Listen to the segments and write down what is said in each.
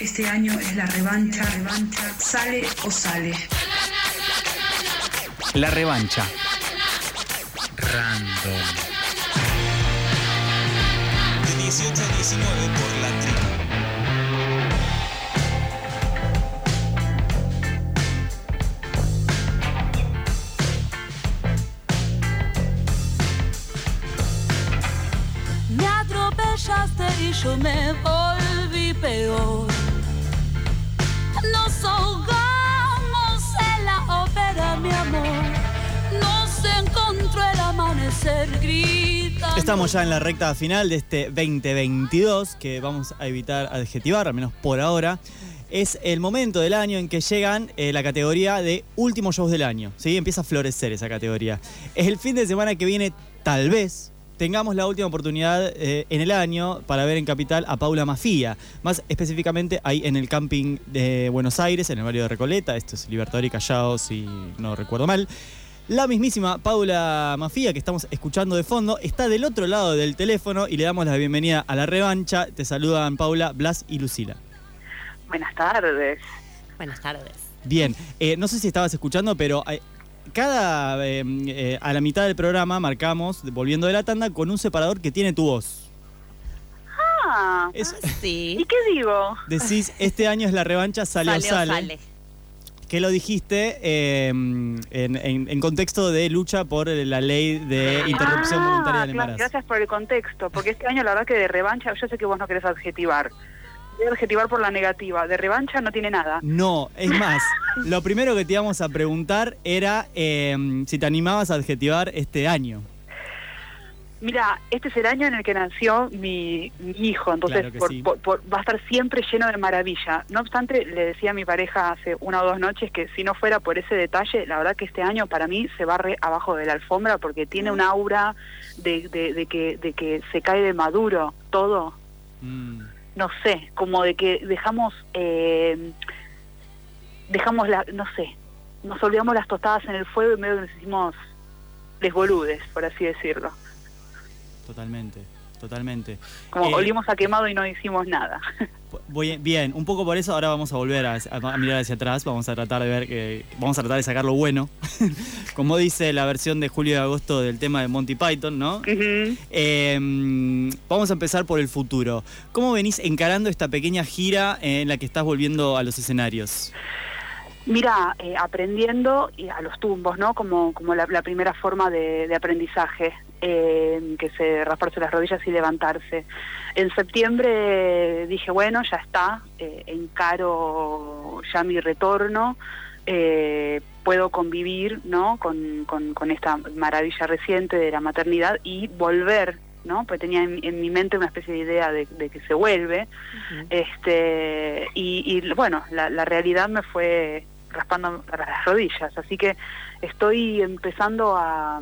Este año es la revancha, revancha, sale o sale. La revancha. Random. De 18 a 19 por la tribu. Me atropellaste y yo me volví peor. Estamos ya en la recta final de este 2022 que vamos a evitar adjetivar, al menos por ahora. Es el momento del año en que llegan eh, la categoría de últimos shows del año. ¿sí? Empieza a florecer esa categoría. Es el fin de semana que viene, tal vez, tengamos la última oportunidad eh, en el año para ver en Capital a Paula Mafía. Más específicamente ahí en el camping de Buenos Aires, en el barrio de Recoleta. Esto es Libertador y Callao, si no recuerdo mal. La mismísima Paula Mafía, que estamos escuchando de fondo, está del otro lado del teléfono y le damos la bienvenida a la revancha. Te saludan Paula, Blas y Lucila. Buenas tardes. Buenas tardes. Bien, eh, no sé si estabas escuchando, pero eh, cada eh, eh, a la mitad del programa marcamos, volviendo de la tanda, con un separador que tiene tu voz. Ah, Es- ¿y Sí. qué digo? decís, este año es la revancha, sale o Sale o sale. Que lo dijiste eh, en, en- en contexto de lucha por la ley de interrupción Ah, voluntaria del embarazo. Gracias por el contexto, porque este año la verdad que de revancha, yo sé que vos no querés adjetivar. Voy a adjetivar por la negativa. De revancha no tiene nada. No, es más, lo primero que te íbamos a preguntar era eh, si te animabas a adjetivar este año. Mira, este es el año en el que nació mi, mi hijo, entonces Claro por- sí. por- por- va a estar siempre lleno de maravilla. No obstante, le decía a mi pareja hace una o dos noches que si no fuera por ese detalle, la verdad que este año para mí se barre abajo de la alfombra porque tiene un aura de, de- de que, de que se cae de maduro todo. Mm, no sé, como de que dejamos, eh, dejamos la, no sé, nos olvidamos las tostadas en el fuego y medio que nos hicimos desboludes, por así decirlo. Totalmente, totalmente. Como Eh, olimos a quemado y no hicimos nada. Voy- bien, un poco por eso ahora vamos a volver a, a mirar hacia atrás, vamos a tratar de ver que vamos a tratar de sacar lo bueno. Como dice la versión de julio y agosto del tema de Monty Python, ¿no? Eh, vamos a empezar por el futuro. ¿Cómo venís encarando esta pequeña gira en la que estás volviendo a los escenarios? Mira, eh, aprendiendo y a los tumbos, ¿no? Como, como la, la primera forma de, de aprendizaje, eh, que se rasparse las rodillas y levantarse. En septiembre dije, bueno, ya está, eh, encaro ya mi retorno, eh, puedo convivir, ¿no? Con, con, con esta maravilla reciente de la maternidad y volver, ¿no? Pues tenía en, en mi mente una especie de idea de, de que se vuelve. Este, y, y, bueno, la, la realidad me fue raspando las rodillas, así que estoy empezando a,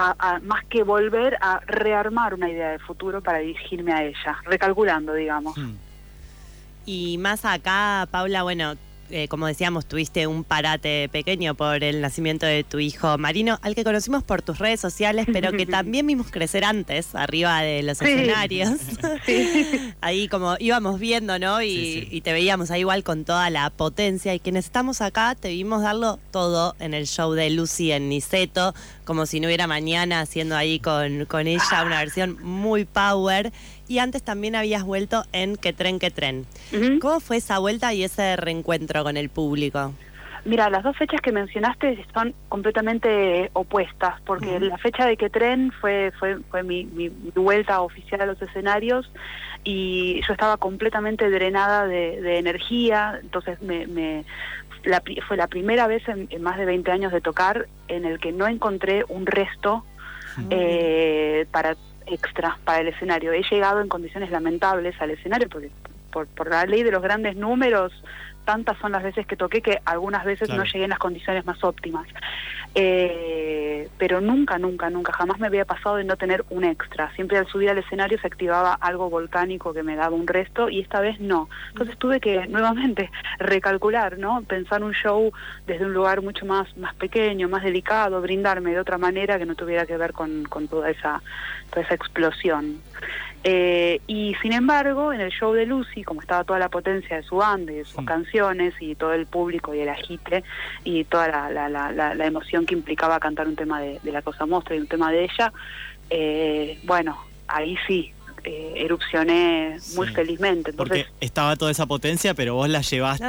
a, a, más que volver a rearmar una idea de futuro para dirigirme a ella, recalculando, digamos. Hmm. Y más acá, Paula, bueno, eh, como decíamos, tuviste un parate pequeño por el nacimiento de tu hijo Marino, al que conocimos por tus redes sociales, pero que también vimos crecer antes, arriba de los Sí. escenarios. Sí. ahí como íbamos viendo, ¿no? Y, Sí, sí. y te veíamos ahí igual con toda la potencia. Y quienes estamos acá, te vimos darlo todo en el show de Lucy en Niceto, como si no hubiera mañana, haciendo ahí con, con ella una versión muy power. Y antes también habías vuelto en Que Tren, Que Tren. ¿Cómo fue esa vuelta y ese reencuentro con el público? Mira, las dos fechas que mencionaste son completamente opuestas, porque la fecha de que tren fue fue, fue mi, mi vuelta oficial a los escenarios y yo estaba completamente drenada de, de energía, entonces me, me- la fue la primera vez en, en más de 20 años de tocar en el que no encontré un resto eh, para extra para el escenario. He llegado en condiciones lamentables al escenario porque por, por la ley de los grandes números tantas son las veces que toqué que algunas veces Claro. no llegué en las condiciones más óptimas. Eh, pero nunca, nunca, nunca, jamás me había pasado de no tener un extra. Siempre al subir al escenario se activaba algo volcánico que me daba un resto y esta vez no. Entonces tuve que nuevamente recalcular, ¿no? Pensar un show desde un lugar mucho más, más pequeño, más delicado, brindarme de otra manera que no tuviera que ver con, con toda esa, toda esa explosión. Eh, y sin embargo, en el show de Lucy, como estaba toda la potencia de su banda y de sus Mm. canciones y todo el público y el agite y toda la, la, la, la- la emoción que implicaba cantar un tema de, de la cosa mostra y un tema de ella, eh, bueno, ahí sí, eh, erupcioné muy felizmente. Entonces, Porque estaba toda esa potencia, pero vos la llevaste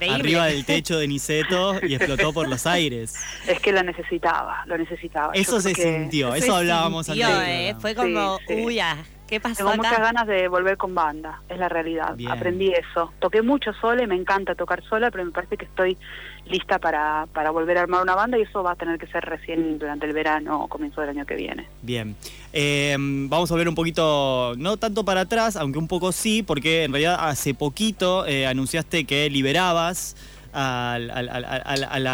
No, arriba del techo de Niceto y explotó por los aires. es que la necesitaba, lo necesitaba. Eso se sintió, Se eso hablábamos sintió, antes. eh. Fue como, Sí, sí. uy, ah, ¿qué pasó Tengo acá? muchas ganas de volver con banda, es la realidad. Bien. Aprendí eso. Toqué mucho sola y me encanta tocar sola, pero me parece que estoy lista para, para volver a armar una banda y eso va a tener que ser recién durante el verano o comienzo del año que viene. Bien. Eh, vamos a volver un poquito, no tanto para atrás, aunque un poco sí, porque en realidad hace poquito eh, anunciaste que liberabas al, al- al-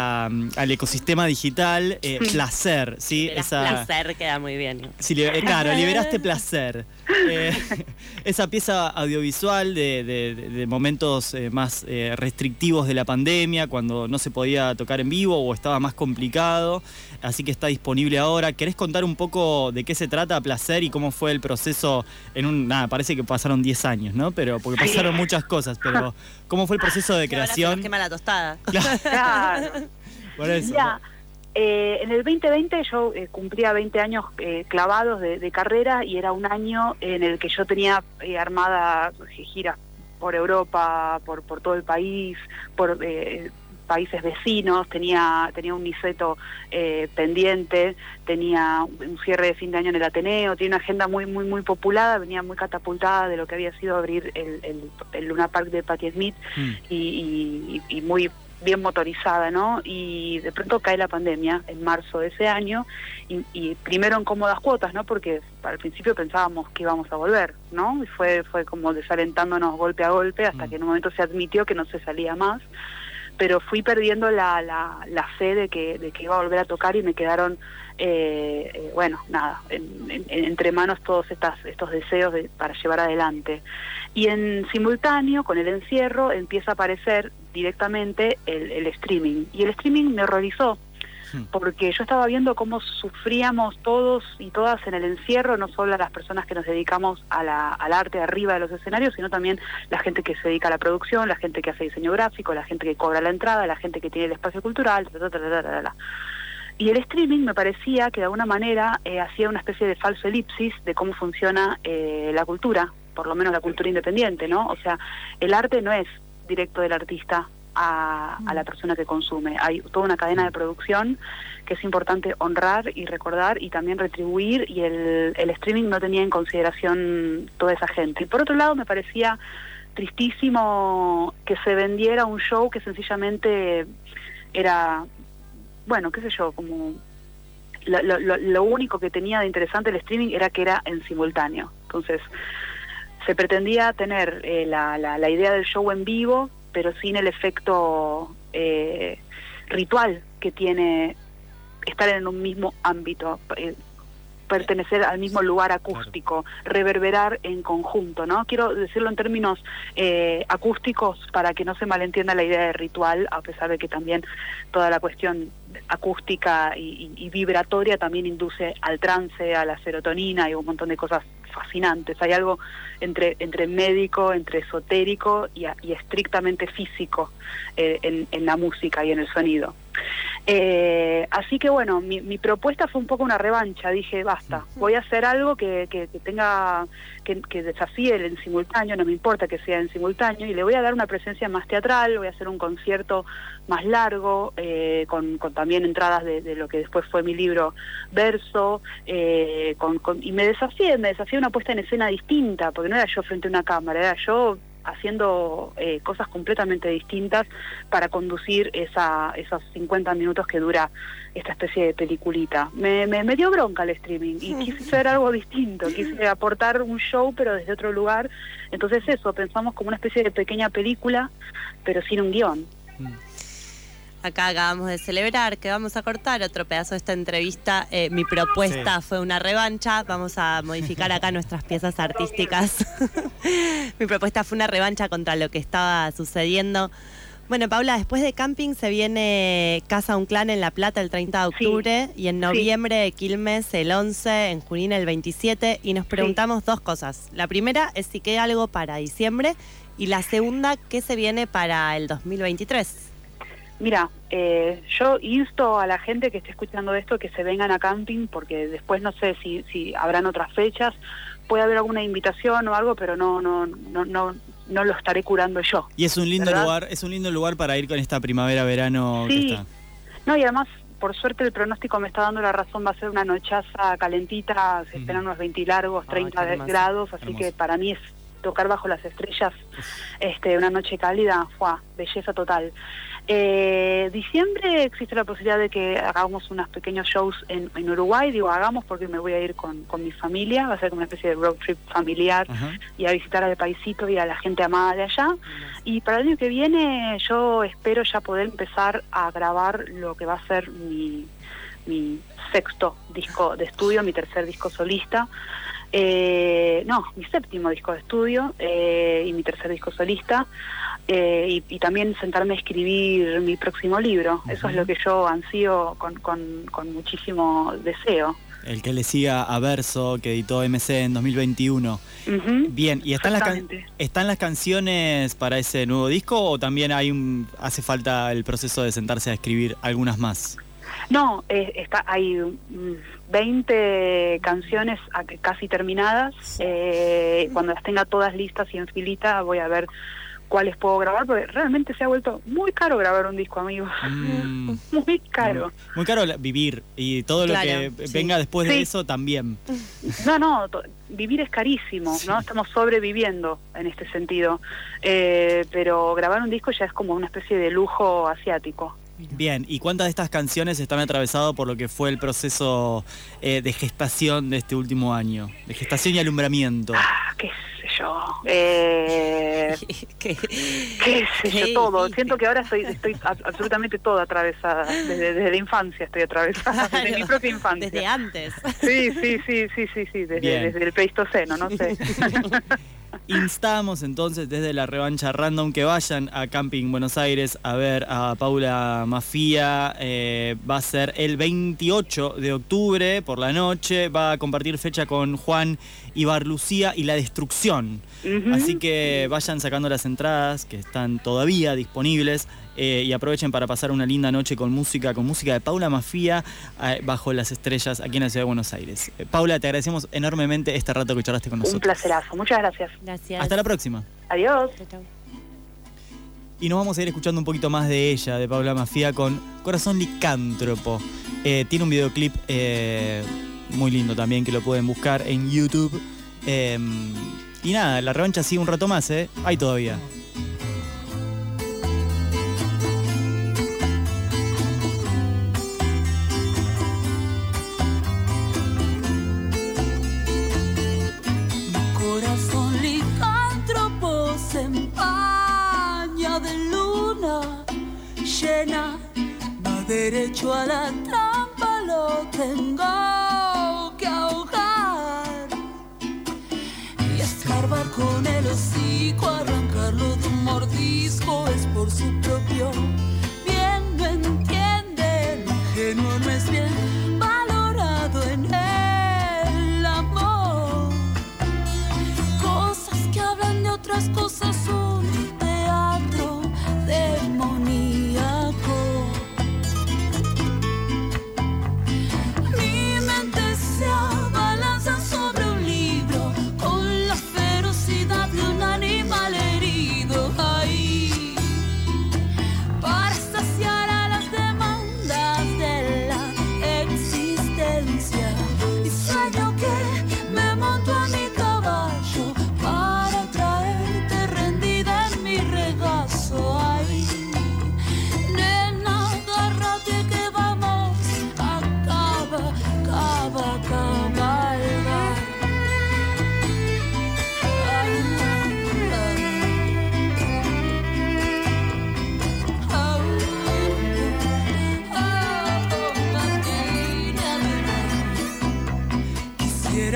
al- ecosistema digital eh, placer, ¿sí? Placer, queda muy bien. Sí, li- claro, liberaste placer. Eh, esa pieza audiovisual de, de- de- de momentos eh, más eh, restrictivos de la pandemia, cuando no se podía tocar en vivo o estaba más complicado, así que está disponible ahora. ¿Querés contar un poco de qué se trata Placer y cómo fue el proceso en un... Nada, parece que pasaron 10 años, ¿no? Pero porque pasaron muchas cosas, pero ¿cómo fue el proceso de Y ahora se nos creación? quema la tostada. Claro. Por eso. Eh, en el 2020 yo eh, cumplía 20 años eh, clavados de, de carrera y era un año en el que yo tenía eh, armada giras por Europa, por, por todo el país, por eh, países vecinos, tenía, tenía un Niceto eh, pendiente, tenía un cierre de fin de año en el Ateneo, tenía una agenda muy muy muy populada, venía muy catapultada de lo que había sido abrir el, el, el Luna Park de Patti Smith Mm. y, y- y muy bien motorizada, ¿no? Y de pronto cae la pandemia en marzo de ese año y, y primero en cómodas cuotas, ¿no? Porque al principio pensábamos que íbamos a volver, ¿no? Y fue fue como desalentándonos golpe a golpe hasta Mm. que en un momento se admitió que no se salía más. Pero fui perdiendo la, la, la fe de que, de que iba a volver a tocar y me quedaron, eh, eh, bueno, nada, en- en- entre manos todos estas, estos deseos de- para llevar adelante. Y en simultáneo, con el encierro, empieza a aparecer directamente el, streaming. Y el streaming me horrorizó. Porque yo estaba viendo cómo sufríamos todos y todas en el encierro, no solo las personas que nos dedicamos a la- al arte arriba de los escenarios, sino también la gente que se dedica a la producción, la gente que hace diseño gráfico, la gente que cobra la entrada, la gente que tiene el espacio cultural, ta, ta. Y el streaming me parecía que de alguna manera eh, hacía una especie de falso elipsis de cómo funciona eh, la cultura, por lo menos la cultura independiente, ¿no? O sea, el arte no es directo del artista a, a la persona que consume. Hay toda una cadena de producción que es importante honrar y recordar y también retribuir y el, el streaming no tenía en consideración toda esa gente. Y por otro lado me parecía tristísimo que se vendiera un show que sencillamente era, bueno, qué sé yo, como lo, lo- lo- único que tenía de interesante el streaming era que era en simultáneo. Entonces, se pretendía tener eh, la, la- la idea del show en vivo, pero sin el efecto eh, ritual que tiene estar en un mismo ámbito, eh, pertenecer al mismo lugar acústico, reverberar en conjunto, ¿no? Quiero decirlo en términos eh, acústicos para que no se malentienda la idea de ritual, a pesar de que también toda la cuestión acústica y, y- y vibratoria también induce al trance, a la serotonina y un montón de cosas fascinantes. Hay algo entre, entre médico, entre esotérico y, y estrictamente físico eh, en la música y en el sonido. Eh, así que bueno, mi, mi propuesta fue un poco una revancha. Dije, basta, voy a hacer algo que, que- que tenga, que, que desafíe el en simultáneo, no me importa que sea en simultáneo, y le voy a dar una presencia más teatral, voy a hacer un concierto más largo, eh, con, con también entradas de, de lo que después fue mi libro Verso, eh, con, con- y me desafié, me desafié una puesta en escena distinta, porque no era yo frente a una cámara, era yo haciendo eh, cosas completamente distintas para conducir esa, esos 50 minutos que dura esta especie de peliculita. Me, me, me dio bronca el streaming y quise hacer algo distinto, quise aportar un show pero desde otro lugar. Entonces eso, pensamos como una especie de pequeña película pero sin un guion. Acá acabamos de celebrar que vamos a cortar otro pedazo de esta entrevista. Eh, mi propuesta Sí. fue una revancha. Vamos a modificar acá nuestras piezas artísticas. mi propuesta fue una revancha contra lo que estaba sucediendo. Bueno, Paula, después de camping se viene Casa Un Clan en La Plata el 30 de Sí. octubre y en noviembre Quilmes el 11, en Junín el 27 y nos preguntamos dos cosas. La primera es si queda algo para diciembre y la segunda, ¿qué se viene para el 2023? Mira, eh, yo insto a la gente que esté escuchando esto que se vengan a camping porque después no sé si, si habrán otras fechas, puede haber alguna invitación o algo, pero no no no no no lo estaré curando yo. Y es un lindo ¿Verdad? lugar, es un lindo lugar para ir con esta primavera-verano que Sí. está. No, y además, por suerte, el pronóstico me está dando la razón. Va a ser una nochaza calentita, se esperan unos 20 largos, Ay, 30 qué hermoso. grados, así Hermoso. que para mí es tocar bajo las estrellas, este, una noche cálida, fue belleza total. Eh, diciembre existe la posibilidad de que hagamos unos pequeños shows en, en Uruguay, digo hagamos porque me voy a ir con, con mi familia, va a ser como una especie de road trip familiar y a visitar al paisito y a la gente amada de allá. Y para el año que viene yo espero ya poder empezar a grabar lo que va a ser mi, mi sexto disco de estudio, mi tercer disco solista. Eh, no, mi séptimo disco de estudio eh, y mi tercer disco solista. eh, y, y también sentarme a escribir mi próximo libro. Eso es lo que yo ansío con, con, con muchísimo deseo. El que le siga a Verso, que editó MC en 2021. Ujú. Bien, ¿y están las, están las canciones para ese nuevo disco o también hay un, hace falta el proceso de sentarse a escribir algunas más? No, eh, está, hay mm, 20 canciones a- casi terminadas. Eh, cuando las tenga todas listas y en filita voy a ver cuáles puedo grabar, porque realmente se ha vuelto muy caro grabar un disco, amigos. Mm, Muy caro. muy caro la- vivir y todo lo que sí. venga después de eso también. No, no, vivir es carísimo, ¿no? Estamos sobreviviendo en este sentido. Eh, pero grabar un disco ya es como una especie de lujo asiático. Bien, ¿y cuántas de estas canciones están atravesadas por lo que fue el proceso eh, de gestación de este último año? De gestación y alumbramiento. Ah, qué sé yo. Eh, ¿Qué? qué sé yo, todo. Siento que ahora estoy, estoy ab- absolutamente toda atravesada. Desde, desde la infancia estoy atravesada. Desde mi propia infancia. Desde antes. Sí, sí, sí, sí, sí, sí. Desde el Pleistoceno, no sé. Instamos entonces desde la revancha random que vayan a Camping Buenos Aires a ver a Paula Mafía. Eh, va a ser el 28 de octubre por la noche. Va a compartir fecha con Juan Ibar Lucía y La Destrucción. Así que vayan sacando las entradas que están todavía disponibles eh, y aprovechen para pasar una linda noche con música, con música de Paula Mafía eh, bajo las estrellas aquí en la ciudad de Buenos Aires. Eh, Paula, te agradecemos enormemente este rato que charlaste con Un nosotros. placerazo. Muchas gracias. Gracias. Hasta la próxima. Adiós. Chau. Y nos vamos a ir escuchando un poquito más de ella, de Paula Mafía, con Corazón Licántropo. Eh, tiene un videoclip eh, muy lindo también que lo pueden buscar en YouTube. Eh, y nada, la revancha sigue un rato más, ¿eh? Hay todavía. Llena, va derecho a la trampa, lo tengo con el hocico, arrancarlo de un mordisco,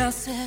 yourself